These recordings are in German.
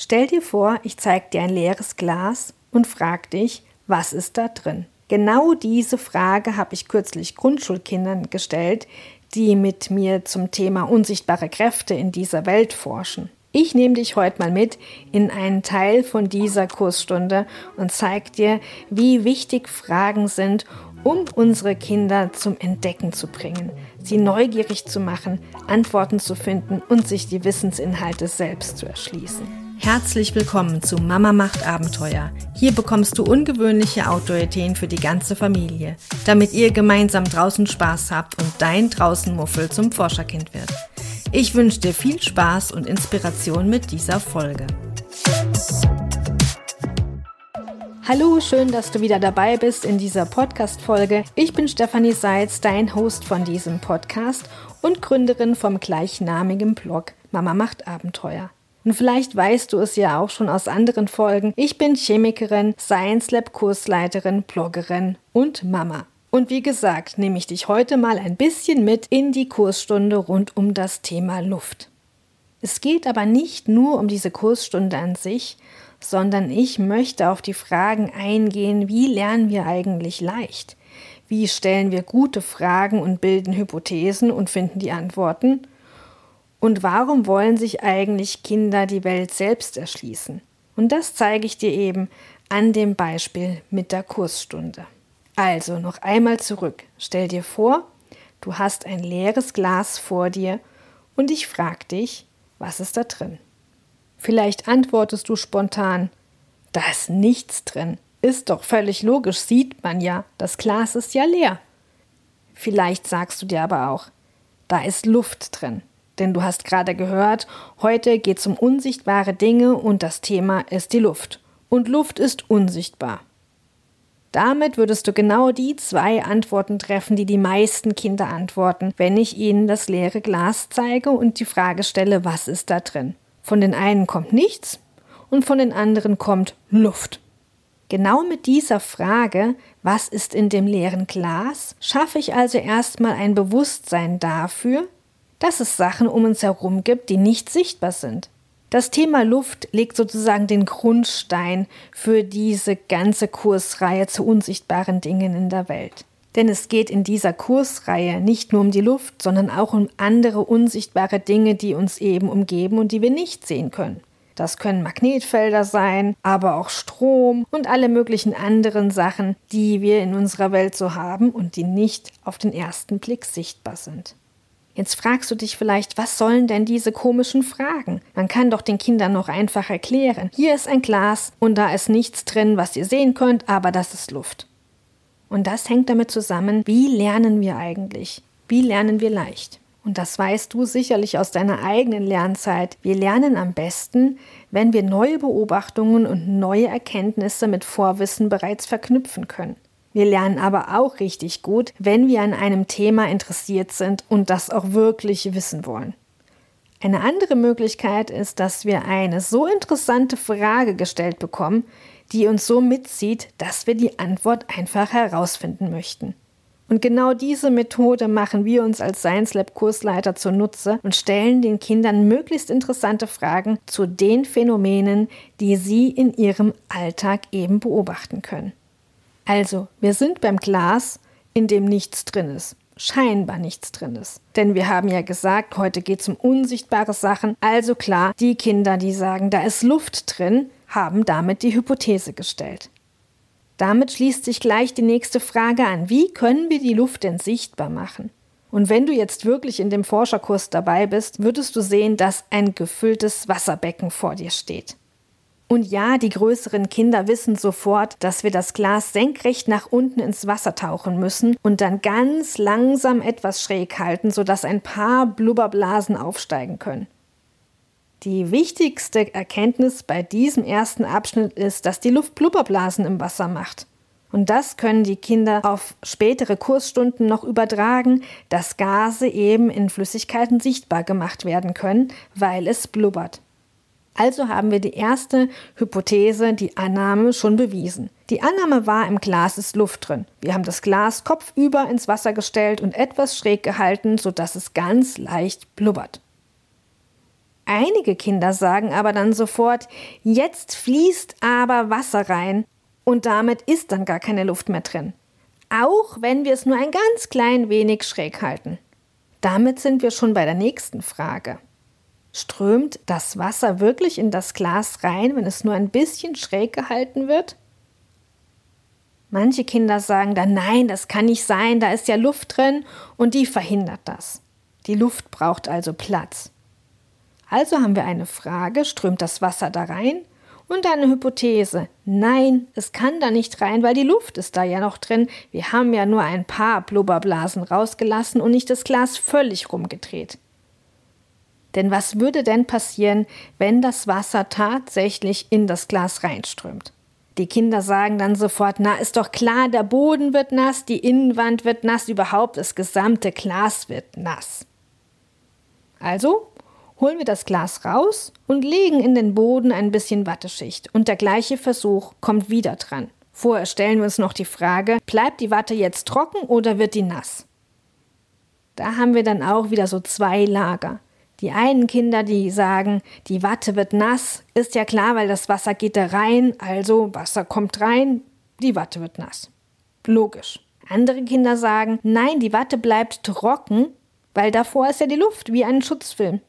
Stell dir vor, ich zeige dir ein leeres Glas und frag dich, was ist da drin? Genau diese Frage habe ich kürzlich Grundschulkindern gestellt, die mit mir zum Thema unsichtbare Kräfte in dieser Welt forschen. Ich nehme dich heute mal mit in einen Teil von dieser Kursstunde und zeige dir, wie wichtig Fragen sind, um unsere Kinder zum Entdecken zu bringen, sie neugierig zu machen, Antworten zu finden und sich die Wissensinhalte selbst zu erschließen. Herzlich willkommen zu Mama macht Abenteuer. Hier bekommst du ungewöhnliche Outdoor-Ideen für die ganze Familie, damit ihr gemeinsam draußen Spaß habt und dein Draußenmuffel zum Forscherkind wird. Ich wünsche dir viel Spaß und Inspiration mit dieser Folge. Hallo, schön, dass du wieder dabei bist in dieser Podcast-Folge. Ich bin Stefanie Seitz, dein Host von diesem Podcast und Gründerin vom gleichnamigen Blog Mama macht Abenteuer. Und vielleicht weißt du es ja auch schon aus anderen Folgen. Ich bin Chemikerin, Science Lab Kursleiterin, Bloggerin und Mama. Und wie gesagt, nehme ich dich heute mal ein bisschen mit in die Kursstunde rund um das Thema Luft. Es geht aber nicht nur um diese Kursstunde an sich, sondern ich möchte auf die Fragen eingehen, wie lernen wir eigentlich leicht? Wie stellen wir gute Fragen und bilden Hypothesen und finden die Antworten? Und warum wollen sich eigentlich Kinder die Welt selbst erschließen? Und das zeige ich dir eben an dem Beispiel mit der Kursstunde. Also noch einmal zurück. Stell dir vor, du hast ein leeres Glas vor dir und ich frage dich, was ist da drin? Vielleicht antwortest du spontan, da ist nichts drin. Ist doch völlig logisch, sieht man ja, das Glas ist ja leer. Vielleicht sagst du dir aber auch, da ist Luft drin. Denn du hast gerade gehört, heute geht es um unsichtbare Dinge und das Thema ist die Luft. Und Luft ist unsichtbar. Damit würdest du genau die zwei Antworten treffen, die die meisten Kinder antworten, wenn ich ihnen das leere Glas zeige und die Frage stelle, was ist da drin. Von den einen kommt nichts und von den anderen kommt Luft. Genau mit dieser Frage, was ist in dem leeren Glas, schaffe ich also erstmal ein Bewusstsein dafür, dass es Sachen um uns herum gibt, die nicht sichtbar sind. Das Thema Luft legt sozusagen den Grundstein für diese ganze Kursreihe zu unsichtbaren Dingen in der Welt. Denn es geht in dieser Kursreihe nicht nur um die Luft, sondern auch um andere unsichtbare Dinge, die uns eben umgeben und die wir nicht sehen können. Das können Magnetfelder sein, aber auch Strom und alle möglichen anderen Sachen, die wir in unserer Welt so haben und die nicht auf den ersten Blick sichtbar sind. Jetzt fragst du dich vielleicht, was sollen denn diese komischen Fragen? Man kann doch den Kindern noch einfach erklären. Hier ist ein Glas und da ist nichts drin, was ihr sehen könnt, aber das ist Luft. Und das hängt damit zusammen, wie lernen wir eigentlich? Wie lernen wir leicht? Und das weißt du sicherlich aus deiner eigenen Lernzeit. Wir lernen am besten, wenn wir neue Beobachtungen und neue Erkenntnisse mit Vorwissen bereits verknüpfen können. Wir lernen aber auch richtig gut, wenn wir an einem Thema interessiert sind und das auch wirklich wissen wollen. Eine andere Möglichkeit ist, dass wir eine so interessante Frage gestellt bekommen, die uns so mitzieht, dass wir die Antwort einfach herausfinden möchten. Und genau diese Methode machen wir uns als Science Lab Kursleiter zunutze und stellen den Kindern möglichst interessante Fragen zu den Phänomenen, die sie in ihrem Alltag eben beobachten können. Also, wir sind beim Glas, in dem nichts drin ist. Scheinbar nichts drin ist. Denn wir haben ja gesagt, heute geht es um unsichtbare Sachen. Also klar, die Kinder, die sagen, da ist Luft drin, haben damit die Hypothese gestellt. Damit schließt sich gleich die nächste Frage an. Wie können wir die Luft denn sichtbar machen? Und wenn du jetzt wirklich in dem Forscherkurs dabei bist, würdest du sehen, dass ein gefülltes Wasserbecken vor dir steht. Und ja, die größeren Kinder wissen sofort, dass wir das Glas senkrecht nach unten ins Wasser tauchen müssen und dann ganz langsam etwas schräg halten, sodass ein paar Blubberblasen aufsteigen können. Die wichtigste Erkenntnis bei diesem ersten Abschnitt ist, dass die Luft Blubberblasen im Wasser macht. Und das können die Kinder auf spätere Kursstunden noch übertragen, dass Gase eben in Flüssigkeiten sichtbar gemacht werden können, weil es blubbert. Also haben wir die erste Hypothese, die Annahme, schon bewiesen. Die Annahme war, im Glas ist Luft drin. Wir haben das Glas kopfüber ins Wasser gestellt und etwas schräg gehalten, sodass es ganz leicht blubbert. Einige Kinder sagen aber dann sofort, jetzt fließt aber Wasser rein und damit ist dann gar keine Luft mehr drin. Auch wenn wir es nur ein ganz klein wenig schräg halten. Damit sind wir schon bei der nächsten Frage. Strömt das Wasser wirklich in das Glas rein, wenn es nur ein bisschen schräg gehalten wird? Manche Kinder sagen dann, nein, das kann nicht sein, da ist ja Luft drin und die verhindert das. Die Luft braucht also Platz. Also haben wir eine Frage, strömt das Wasser da rein? Und eine Hypothese, nein, es kann da nicht rein, weil die Luft ist da ja noch drin. Wir haben ja nur ein paar Blubberblasen rausgelassen und nicht das Glas völlig rumgedreht. Denn was würde denn passieren, wenn das Wasser tatsächlich in das Glas reinströmt? Die Kinder sagen dann sofort, na, ist doch klar, der Boden wird nass, die Innenwand wird nass, überhaupt das gesamte Glas wird nass. Also holen wir das Glas raus und legen in den Boden ein bisschen Watteschicht. Und der gleiche Versuch kommt wieder dran. Vorher stellen wir uns noch die Frage, bleibt die Watte jetzt trocken oder wird die nass? Da haben wir dann auch wieder so zwei Lager. Die einen Kinder, die sagen, die Watte wird nass, ist ja klar, weil das Wasser geht da rein, also Wasser kommt rein, die Watte wird nass. Logisch. Andere Kinder sagen, nein, die Watte bleibt trocken, weil davor ist ja die Luft wie ein Schutzfilm.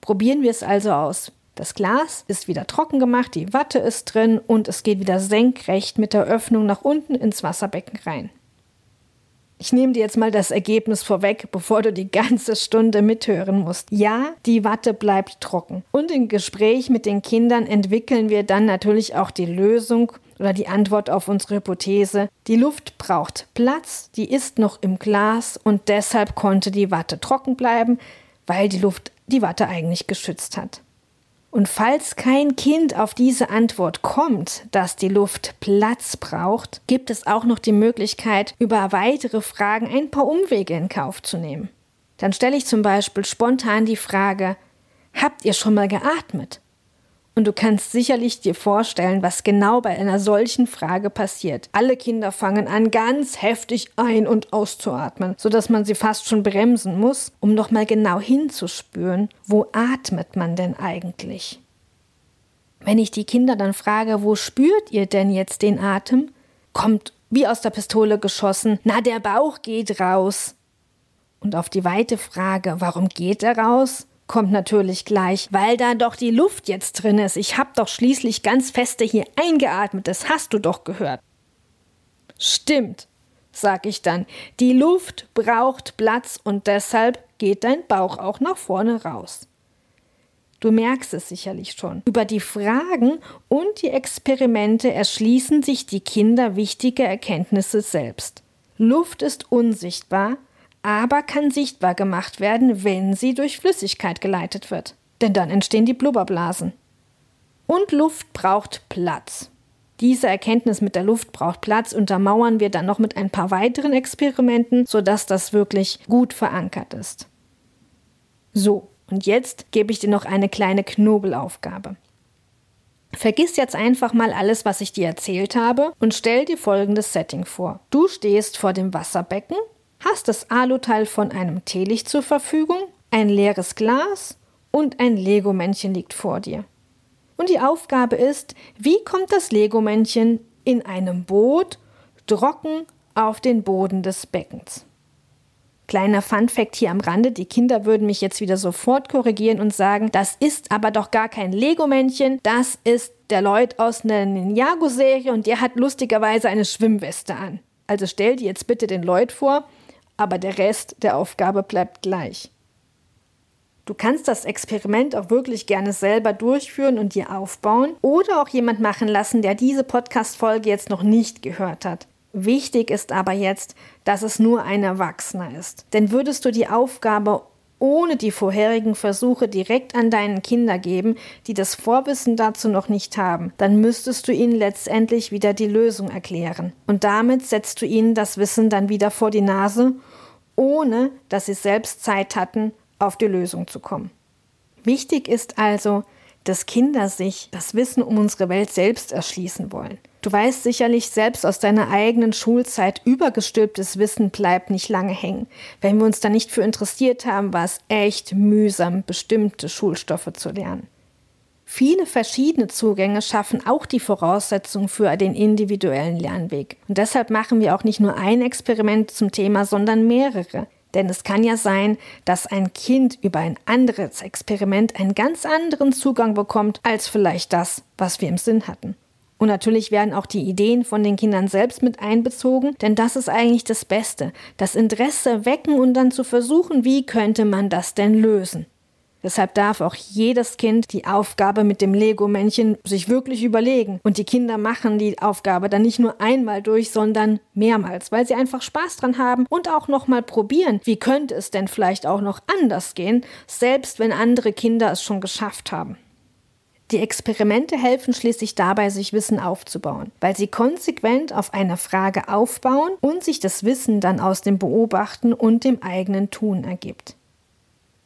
Probieren wir es also aus. Das Glas ist wieder trocken gemacht, die Watte ist drin und es geht wieder senkrecht mit der Öffnung nach unten ins Wasserbecken rein. Ich nehme dir jetzt mal das Ergebnis vorweg, bevor du die ganze Stunde mithören musst. Ja, die Watte bleibt trocken. Und im Gespräch mit den Kindern entwickeln wir dann natürlich auch die Lösung oder die Antwort auf unsere Hypothese. Die Luft braucht Platz, die ist noch im Glas und deshalb konnte die Watte trocken bleiben, weil die Luft die Watte eigentlich geschützt hat. Und falls kein Kind auf diese Antwort kommt, dass die Luft Platz braucht, gibt es auch noch die Möglichkeit, über weitere Fragen ein paar Umwege in Kauf zu nehmen. Dann stelle ich zum Beispiel spontan die Frage, habt ihr schon mal geatmet? Und du kannst sicherlich dir vorstellen, was genau bei einer solchen Frage passiert. Alle Kinder fangen an, ganz heftig ein- und auszuatmen, sodass man sie fast schon bremsen muss, um nochmal genau hinzuspüren, wo atmet man denn eigentlich? Wenn ich die Kinder dann frage, wo spürt ihr denn jetzt den Atem, kommt wie aus der Pistole geschossen, na der Bauch geht raus. Und auf die weite Frage, warum geht er raus, kommt natürlich gleich, weil da doch die Luft jetzt drin ist. Ich hab doch schließlich ganz feste hier eingeatmet, das hast du doch gehört. Stimmt, sag ich dann. Die Luft braucht Platz und deshalb geht dein Bauch auch nach vorne raus. Du merkst es sicherlich schon. Über die Fragen und die Experimente erschließen sich die Kinder wichtige Erkenntnisse selbst. Luft ist unsichtbar, aber kann sichtbar gemacht werden, wenn sie durch Flüssigkeit geleitet wird. Denn dann entstehen die Blubberblasen. Und Luft braucht Platz. Diese Erkenntnis mit der Luft braucht Platz untermauern wir dann noch mit ein paar weiteren Experimenten, sodass das wirklich gut verankert ist. So, und jetzt gebe ich dir noch eine kleine Knobelaufgabe. Vergiss jetzt einfach mal alles, was ich dir erzählt habe und stell dir folgendes Setting vor. Du stehst vor dem Wasserbecken hast das Aluteil von einem Teelicht zur Verfügung, ein leeres Glas und ein Lego-Männchen liegt vor dir. Und die Aufgabe ist, wie kommt das Lego-Männchen in einem Boot trocken auf den Boden des Beckens? Kleiner Fun-Fact hier am Rande: Die Kinder würden mich jetzt wieder sofort korrigieren und sagen, das ist aber doch gar kein Lego-Männchen, das ist der Lloyd aus einer Ninjago-Serie und der hat lustigerweise eine Schwimmweste an. Also stell dir jetzt bitte den Lloyd vor aber der Rest der Aufgabe bleibt gleich. Du kannst das Experiment auch wirklich gerne selber durchführen und dir aufbauen oder auch jemand machen lassen, der diese Podcast-Folge jetzt noch nicht gehört hat. Wichtig ist aber jetzt, dass es nur ein Erwachsener ist. Denn würdest du die Aufgabe ohne die vorherigen Versuche direkt an deinen Kinder geben, die das Vorwissen dazu noch nicht haben, dann müsstest du ihnen letztendlich wieder die Lösung erklären. Und damit setzt du ihnen das Wissen dann wieder vor die Nase, ohne dass sie selbst Zeit hatten, auf die Lösung zu kommen. Wichtig ist also, dass Kinder sich das Wissen um unsere Welt selbst erschließen wollen. Du weißt sicherlich selbst aus deiner eigenen Schulzeit, übergestülptes Wissen bleibt nicht lange hängen. Wenn wir uns da nicht für interessiert haben, war es echt mühsam, bestimmte Schulstoffe zu lernen. Viele verschiedene Zugänge schaffen auch die Voraussetzung für den individuellen Lernweg. Und deshalb machen wir auch nicht nur ein Experiment zum Thema, sondern mehrere. Denn es kann ja sein, dass ein Kind über ein anderes Experiment einen ganz anderen Zugang bekommt als vielleicht das, was wir im Sinn hatten. Und natürlich werden auch die Ideen von den Kindern selbst mit einbezogen, denn das ist eigentlich das Beste, das Interesse wecken und dann zu versuchen, wie könnte man das denn lösen. Deshalb darf auch jedes Kind die Aufgabe mit dem Lego-Männchen sich wirklich überlegen. Und die Kinder machen die Aufgabe dann nicht nur einmal durch, sondern mehrmals, weil sie einfach Spaß dran haben und auch nochmal probieren, wie könnte es denn vielleicht auch noch anders gehen, selbst wenn andere Kinder es schon geschafft haben. Die Experimente helfen schließlich dabei, sich Wissen aufzubauen, weil sie konsequent auf eine Frage aufbauen und sich das Wissen dann aus dem Beobachten und dem eigenen Tun ergibt.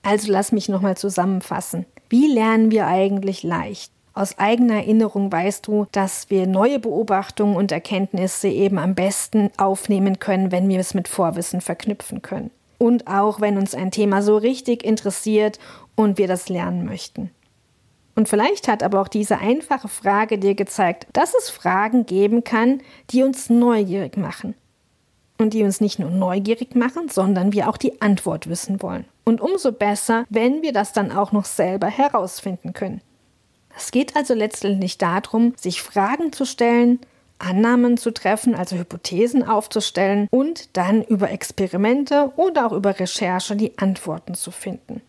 Also lass mich nochmal zusammenfassen. Wie lernen wir eigentlich leicht? Aus eigener Erinnerung weißt du, dass wir neue Beobachtungen und Erkenntnisse eben am besten aufnehmen können, wenn wir es mit Vorwissen verknüpfen können. Und auch wenn uns ein Thema so richtig interessiert und wir das lernen möchten. Und vielleicht hat aber auch diese einfache Frage dir gezeigt, dass es Fragen geben kann, die uns neugierig machen. Und die uns nicht nur neugierig machen, sondern wir auch die Antwort wissen wollen. Und umso besser, wenn wir das dann auch noch selber herausfinden können. Es geht also letztendlich darum, sich Fragen zu stellen, Annahmen zu treffen, also Hypothesen aufzustellen und dann über Experimente oder auch über Recherche die Antworten zu finden.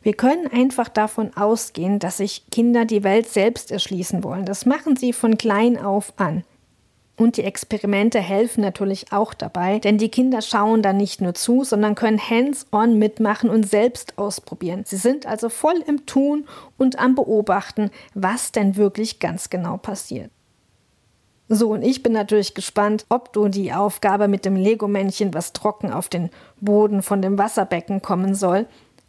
Wir können einfach davon ausgehen, dass sich Kinder die Welt selbst erschließen wollen. Das machen sie von klein auf an. Und die Experimente helfen natürlich auch dabei, denn die Kinder schauen dann nicht nur zu, sondern können hands-on mitmachen und selbst ausprobieren. Sie sind also voll im Tun und am Beobachten, was denn wirklich ganz genau passiert. So, und ich bin natürlich gespannt, ob du die Aufgabe mit dem Lego-Männchen, was trocken auf den Boden von dem Wasserbecken kommen soll,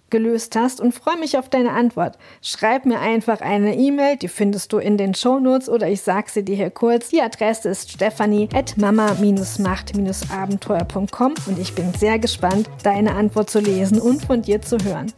gelöst hast und freue mich auf deine Antwort. Schreib mir einfach eine E-Mail, die findest du in den Shownotes oder ich sage sie dir hier kurz. Die Adresse ist stephanie at mama-macht-abenteuer.com und ich bin sehr gespannt, deine Antwort zu lesen und von dir zu hören.